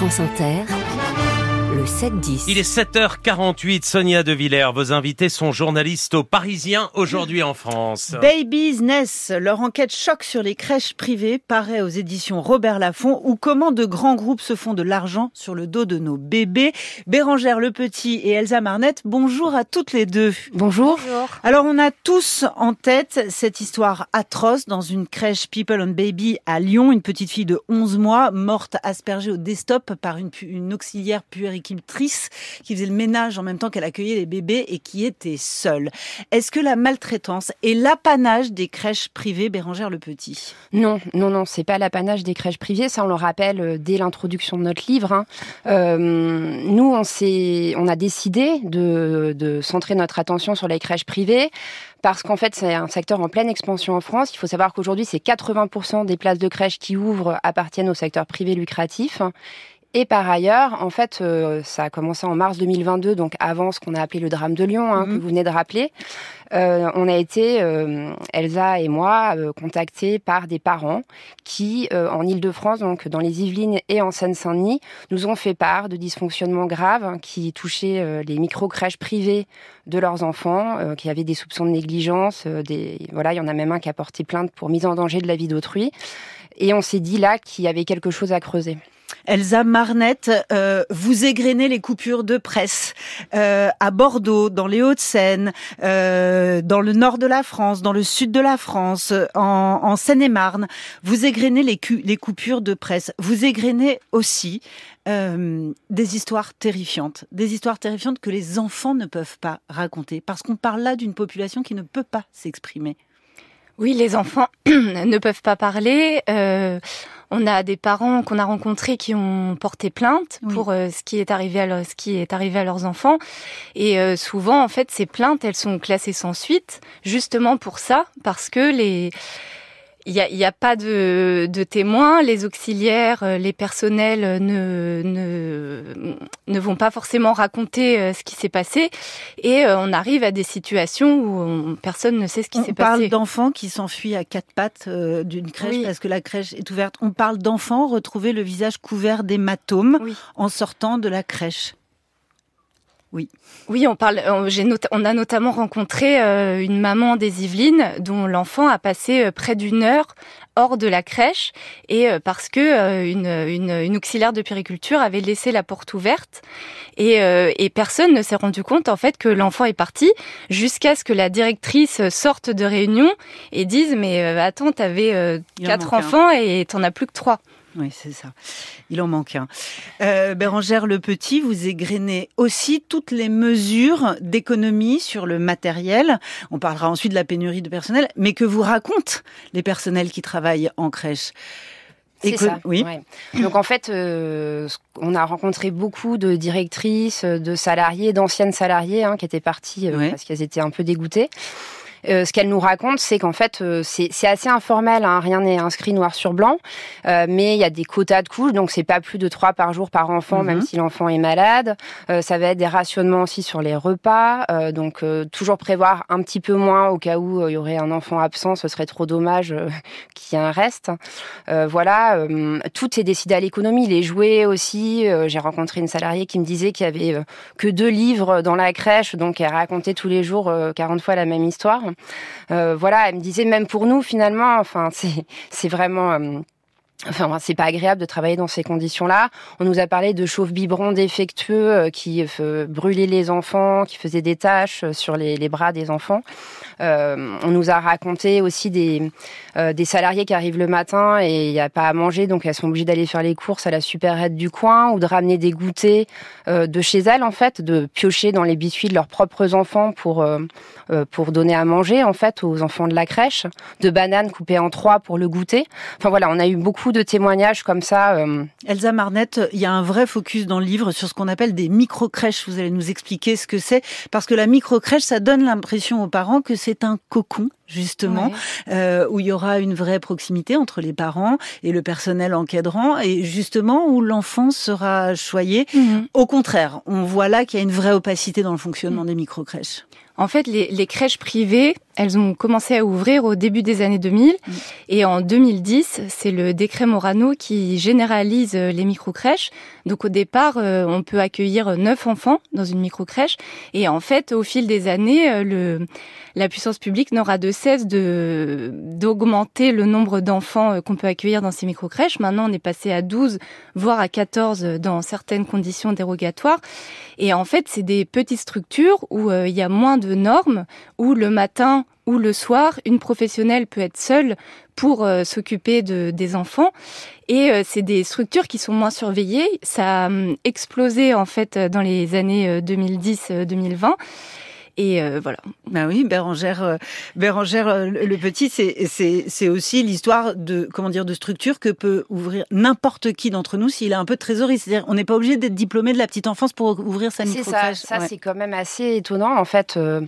France Inter, le 7-10. Il est 7h48, Sonia De Villers. Vos invités sont journalistes au Parisien aujourd'hui en France. Baby's Nest, leur enquête choc sur les crèches privées paraît aux éditions Robert Laffont ou comment de grands groupes se font de l'argent sur le dos de nos bébés. Bérangère Le Petit et Elsa Marnette, bonjour à toutes les deux. Bonjour. Alors on a tous en tête cette histoire atroce dans une crèche People on Baby à Lyon, une petite fille de 11 mois morte aspergée au desktop par une, auxiliaire puéricultrice qui faisait le ménage en même temps qu'elle accueillait les bébés et qui était seule. Est-ce que la maltraitance est l'apanage des crèches privées Bérangère Le Petit? Non, non, non, c'est pas l'apanage des crèches privées. Ça, on le rappelle euh, dès l'introduction de notre livre. hein. Euh, nous, on on a décidé de, de centrer notre attention sur les crèches privées parce qu'en fait, c'est un secteur en pleine expansion en France. Il faut savoir qu'aujourd'hui, c'est 80% des places de crèches qui ouvrent appartiennent au secteur privé lucratif. Et par ailleurs, en fait, euh, ça a commencé en mars 2022, donc avant ce qu'on a appelé le drame de Lyon, hein, Mhm. que vous venez de rappeler. Euh, on a été, euh, Elsa et moi, euh, contactés par des parents qui, euh, en Ile-de-France, donc dans les Yvelines et en Seine-Saint-Denis, nous ont fait part de dysfonctionnements graves hein, qui touchaient euh, les micro-crèches privées de leurs enfants, euh, qui avaient des soupçons de négligence. euh, des, voilà, il y en a même un qui a porté plainte pour mise en danger de la vie d'autrui. Et on s'est dit là qu'il y avait quelque chose à creuser. Elsa Marnette, euh, vous égrenez les coupures de presse euh, à Bordeaux, dans les Hauts-de-Seine, euh, dans le nord de la France, dans le sud de la France, en, Seine-et-Marne. Vous égrenez les coupures de presse. Vous égrenez aussi euh, des histoires terrifiantes, des histoires terrifiantes que les enfants ne peuvent pas raconter, parce qu'on parle là d'une population qui ne peut pas s'exprimer. Oui, les enfants ne peuvent pas parler. Euh, on a des parents qu'on a rencontrés qui ont porté plainte Oui. pour euh, ce qui est arrivé à leur- ce qui est arrivé à leurs enfants. Et euh, souvent, en fait, ces plaintes, elles sont classées sans suite, justement pour ça, parce que les il n'y a, y a pas de, de témoins, les auxiliaires, euh, les personnels euh, ne, ne, ne vont pas forcément raconter euh, ce qui s'est passé et on arrive à des situations où on- personne ne sait ce qui On s'est parle passé. d'enfants qui s'enfuient à quatre pattes d'une crèche Oui. parce que la crèche est ouverte. On parle d'enfants retrouvés le visage couvert d'hématomes Oui. en sortant de la crèche. Oui, on parle. on- a notamment rencontré euh, une maman des Yvelines dont l'enfant a passé euh, près d'une heure hors de la crèche et euh, parce que une, une, une auxiliaire de périculture avait laissé la porte ouverte et, et personne ne s'est rendu compte en fait que l'enfant est parti jusqu'à ce que la directrice sorte de réunion et dise mais attends t'avais en quatre un. enfants et t'en as plus que trois. Oui, c'est ça. Il en manque un. Euh, Bérangère Le Petit, vous égrenez aussi toutes les mesures d'économie sur le matériel. On parlera ensuite de la pénurie de personnel, mais que vous racontent les personnels qui travaillent en crèche? C'est ça. Oui. ouais. Donc en fait, euh, on a rencontré beaucoup de directrices, de salariés, d'anciennes salariées hein, qui étaient parties euh, Ouais. parce qu'elles étaient un peu dégoûtées. Euh, ce qu'elles nous racontent, c'est qu'en fait, euh, c'est assez informel, hein, rien n'est inscrit noir sur blanc, euh, mais il y a des quotas de couches, donc c'est pas plus de trois par jour par enfant, Mhm. même si l'enfant est malade. Euh, ça va être des rationnements aussi sur les repas, euh, donc euh, toujours prévoir un petit peu moins au cas où il y aurait un enfant absent, ce serait trop dommage qu'il y ait un reste. Euh, voilà, tout est décidé à l'économie. Les jouets aussi. euh, J'ai rencontré une salariée qui me disait qu'il y avait que deux livres dans la crèche, donc elle racontait tous les jours euh, 40 fois la même histoire. Euh, voilà, elle me disait même pour nous finalement, enfin c'est c'est vraiment. Enfin, c'est pas agréable de travailler dans ces conditions-là. On nous a parlé de chauves biberons défectueux euh, qui euh, brûlaient les enfants, qui faisaient des taches euh, sur les, bras des enfants. On nous a raconté aussi des, euh, salariés qui arrivent le matin et il n'y a pas à manger, donc elles sont obligées d'aller faire les courses à la supérette du coin ou de ramener des goûters de chez elles, en fait, de piocher dans les biscuits de leurs propres enfants pour, pour donner à manger, en fait, aux enfants de la crèche, de bananes coupées en trois pour le goûter. Enfin voilà, on a eu beaucoup de témoignages comme ça. euh, Elsa Marnette, il y a un vrai focus dans le livre sur ce qu'on appelle des micro-crèches. Vous allez nous expliquer ce que c'est. Parce que la micro-crèche, ça donne l'impression aux parents que c'est un cocon justement, euh, où il y aura une vraie proximité entre les parents et le personnel encadrant, et justement où l'enfant sera choyé. Mhm. Au contraire, on voit là qu'il y a une vraie opacité dans le fonctionnement des micro-crèches. En fait, les, les crèches privées, elles ont commencé à ouvrir au début des années 2000. Mm. Et en 2010, c'est le décret Morano qui généralise euh, les micro-crèches. Donc au départ, euh, on peut accueillir neuf enfants dans une micro-crèche. Et en fait, au fil des années, le, la puissance publique n'aura de cesse de d'augmenter le nombre d'enfants euh, qu'on peut accueillir dans ces micro-crèches. Maintenant, on est passé à 12, voire à 14 dans certaines conditions dérogatoires. Et en fait, c'est des petites structures où euh, il y a moins de normes, où le matin ou le soir, une professionnelle peut être seule pour euh, s'occuper de, des enfants. Et euh, c'est des structures qui sont moins surveillées. Ça a hum, explosé en fait dans les années euh, 2010-2020. Et euh, voilà. Bah oui, Bérangère, euh, Bérangère euh, le petit, c'est c'est c'est aussi l'histoire de comment dire de structure que peut ouvrir n'importe qui d'entre nous s'il a un peu de trésorerie. C'est-à-dire, on n'est pas obligé d'être diplômé de la petite enfance pour ouvrir sa C'est ça, micro-crèche. ça Ouais. c'est quand même assez étonnant. En fait, euh,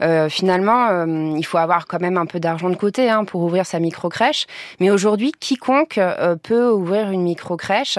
euh, finalement, euh, il faut avoir quand même un peu d'argent de côté hein, pour ouvrir sa micro-crèche. Mais aujourd'hui, quiconque euh, peut ouvrir une micro-crèche.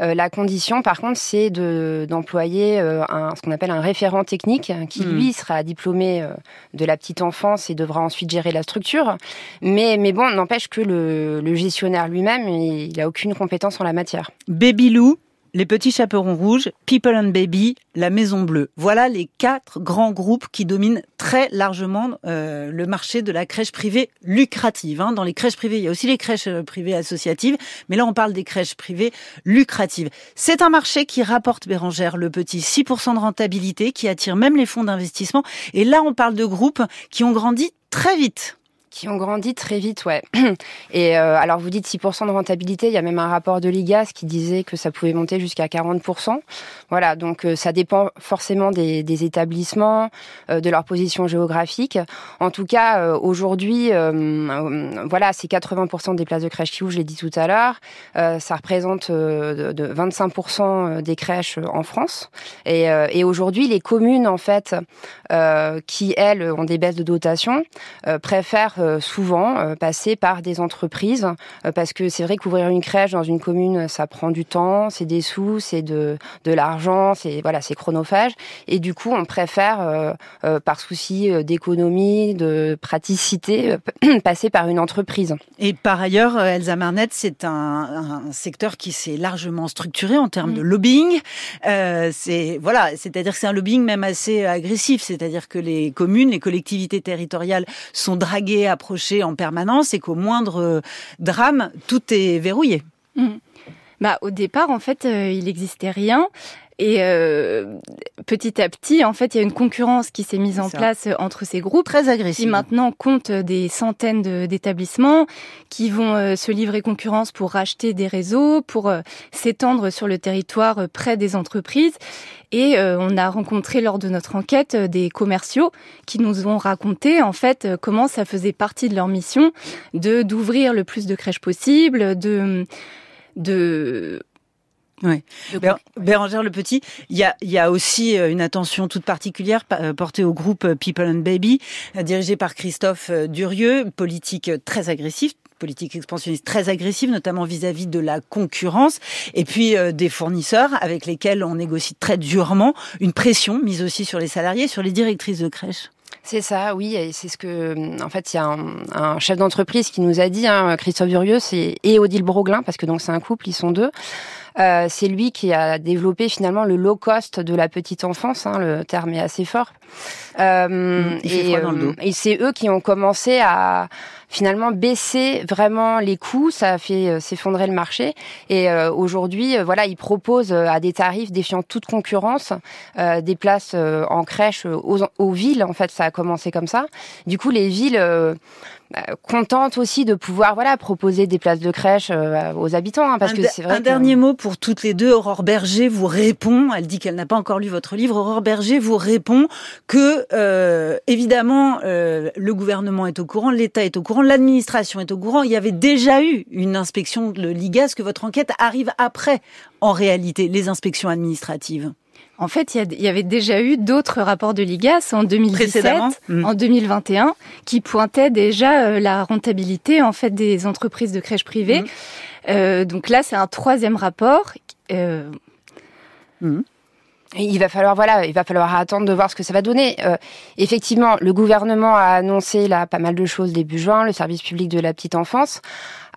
Euh, la condition, par contre, c'est de d'employer euh, un, ce qu'on appelle un référent technique, qui Hmm. lui sera diplômé euh, de la petite enfance et devra ensuite gérer la structure. Mais, mais bon, n'empêche que le, le gestionnaire lui-même, il n'a aucune compétence en la matière. Baby Lou, les petits chaperons rouges, People and Baby, la Maison Bleue. Voilà les quatre grands groupes qui dominent très largement euh, le marché de la crèche privée lucrative. hein. Dans les crèches privées, il y a aussi les crèches euh, privées associatives, mais là on parle des crèches privées lucratives. C'est un marché qui rapporte, Bérangère, le petit 6% de rentabilité, qui attire même les fonds d'investissement. Et là on parle de groupes qui ont grandi très vite. Qui ont grandi très vite, ouais. Et euh, alors vous dites 6% de rentabilité, il y a même un rapport de l'IGAS qui disait que ça pouvait monter jusqu'à 40%. Voilà, donc euh, ça dépend forcément des, établissements, euh, de leur position géographique. En tout cas, aujourd'hui, voilà, c'est 80% des places de crèche qui ouvrent, je l'ai dit tout à l'heure. Ça représente de, de 25% des crèches en France. Et, aujourd'hui, les communes, en fait, qui, elles, ont des baisses de dotation, préfèrent souvent euh, passer par des entreprises euh, parce que c'est vrai qu'ouvrir une crèche dans une commune ça prend du temps, c'est des sous, c'est de de l'argent, c'est voilà, c'est chronophage et du coup on préfère euh, euh, par souci euh, d'économie, de praticité euh, passer par une entreprise. Et par ailleurs, euh, Elsa Marnet, c'est un, un secteur qui s'est largement structuré en termes de lobbying. Euh, c'est voilà, c'est-à-dire que c'est un lobbying même assez agressif, c'est-à-dire que les communes, les collectivités territoriales sont draguées, approchées en permanence, et qu'au moindre euh, drame, tout est verrouillé. Bah, au départ, en fait, euh, il n'existait rien. Et euh, petit à petit, en fait, il y a une concurrence qui s'est mise en ça. place euh, entre ces groupes Très qui agressif. maintenant comptent des centaines d'établissements qui vont euh, se livrer concurrence pour racheter des réseaux, pour euh, s'étendre sur le territoire euh, près des entreprises. Et euh, on a rencontré lors de notre enquête euh, des commerciaux qui nous ont raconté en fait euh, comment ça faisait partie de leur mission de d'ouvrir le plus de crèches possible, de de Bé- Bérangère Le Petit, il y a, y a aussi euh, une attention toute particulière pa- euh, portée au groupe euh, People and Baby, dirigé par Christophe Durieux, politique très agressive politique expansionniste très agressive, notamment vis-à-vis de la concurrence, et puis euh, des fournisseurs avec lesquels on négocie très durement, une pression mise aussi sur les salariés, sur les directrices de crèche. C'est ça, oui, et c'est ce que, en fait, il y a un, un chef d'entreprise qui nous a dit, hein, Christophe Durieux, c'est et Odile Broglin, parce que donc c'est un couple, ils sont deux. Euh, c'est lui qui a développé finalement le low cost de la petite enfance, hein, le terme est assez fort. Euh, fait et dos. et c'est eux qui ont commencé à finalement baisser vraiment les coûts, ça a fait euh, s'effondrer le marché. Et euh, aujourd'hui, euh, voilà, ils proposent euh, à des tarifs défiant toute concurrence euh, des places euh, en crèche euh, aux, aux villes. En fait, ça a commencé comme ça. Du coup, les villes euh, contentes aussi de pouvoir voilà proposer des places de crèche euh, aux habitants, hein, parce un que c'est vrai. un que- dernier mot pour toutes les deux. Aurore Berger vous répond. Elle dit qu'elle n'a pas encore lu votre livre. Aurore Berger vous répond que euh, évidemment euh, le gouvernement est au courant, l'État est au courant, l'administration est au courant. Il y avait déjà eu une inspection de l'IGAS. Que votre enquête arrive après, en réalité, les inspections administratives. En fait, il y, avait déjà eu d'autres rapports de l'IGAS en 2017, mm. en 2021, qui pointaient déjà euh, la rentabilité en fait des entreprises de crèches privées. Mm. Euh, donc là, c'est un troisième rapport. Euh, mm. Il va falloir voilà, il va falloir attendre de voir ce que ça va donner. Euh, effectivement, le gouvernement a annoncé là pas mal de choses début juin, le service public de la petite enfance.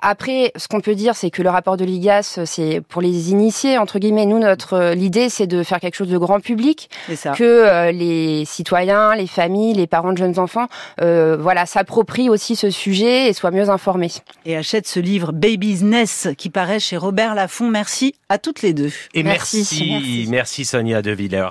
Après, ce qu'on peut dire, c'est que le rapport de l'IGAS, c'est pour les initiés, entre guillemets. Nous, notre l'idée, c'est de faire quelque chose de grand public, que euh, les citoyens, les familles, les parents de jeunes enfants, euh, voilà, s'approprient aussi ce sujet et soient mieux informés. Et achète ce livre Baby's Nest qui paraît chez Robert Laffont. Merci à toutes les deux. Et merci, merci, merci Sonia De Villers.